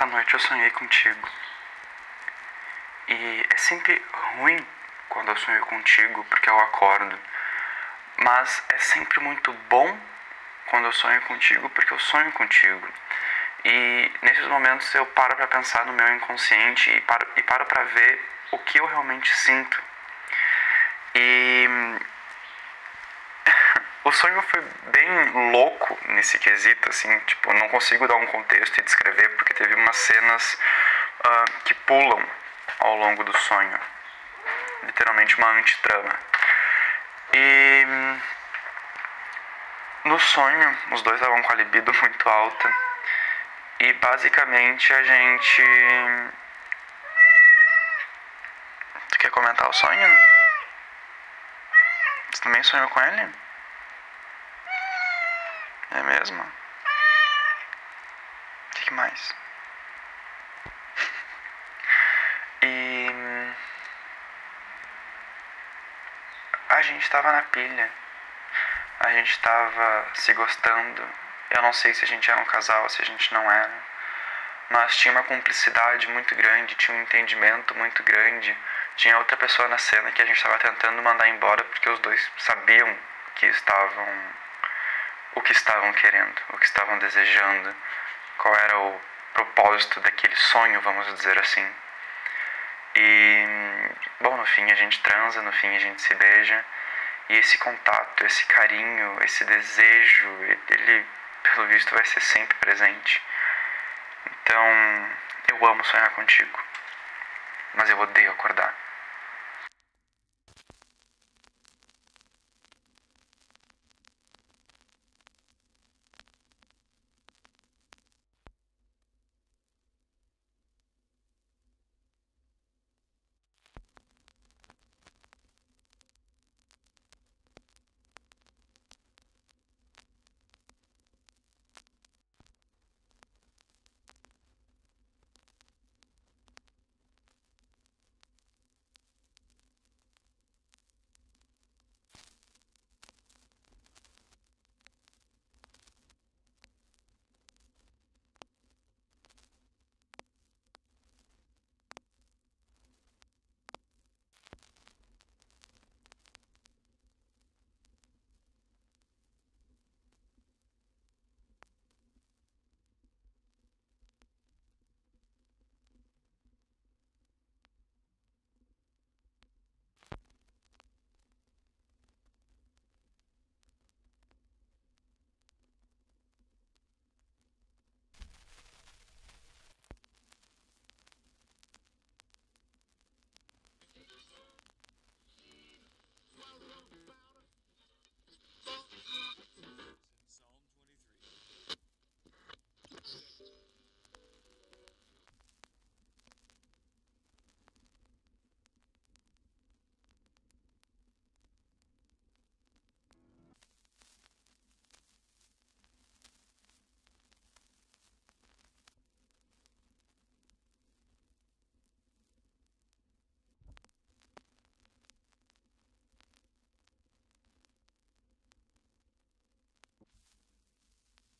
Essa noite eu sonhei contigo. E é sempre ruim quando eu sonho contigo, porque eu acordo. Mas é sempre muito bom quando eu sonho contigo, porque eu sonho contigo. E nesses momentos eu paro para pensar no meu inconsciente e paro e para ver o que eu realmente sinto. E o sonho foi bem louco nesse quesito, assim, tipo, não consigo dar um contexto e descrever porque teve umas cenas uh, que pulam ao longo do sonho, literalmente uma antitrama. E no sonho, os dois estavam com a libido muito alta e basicamente a gente. Tu quer comentar o sonho? Você também sonhou com ele? É mesmo? O que, mais? E. A gente tava na pilha. A gente tava se gostando. Eu não sei se a gente era um casal, se a gente não era. Mas tinha uma cumplicidade muito grande, tinha um entendimento muito grande. Tinha outra pessoa na cena que a gente estava tentando mandar embora porque os dois sabiam que estavam o que estavam querendo, o que estavam desejando, qual era o propósito daquele sonho, vamos dizer assim. E, bom, no fim a gente transa, no fim a gente se beija, e esse contato, esse carinho, esse desejo, ele, pelo visto, vai ser sempre presente. Então, eu amo sonhar contigo, mas eu odeio acordar.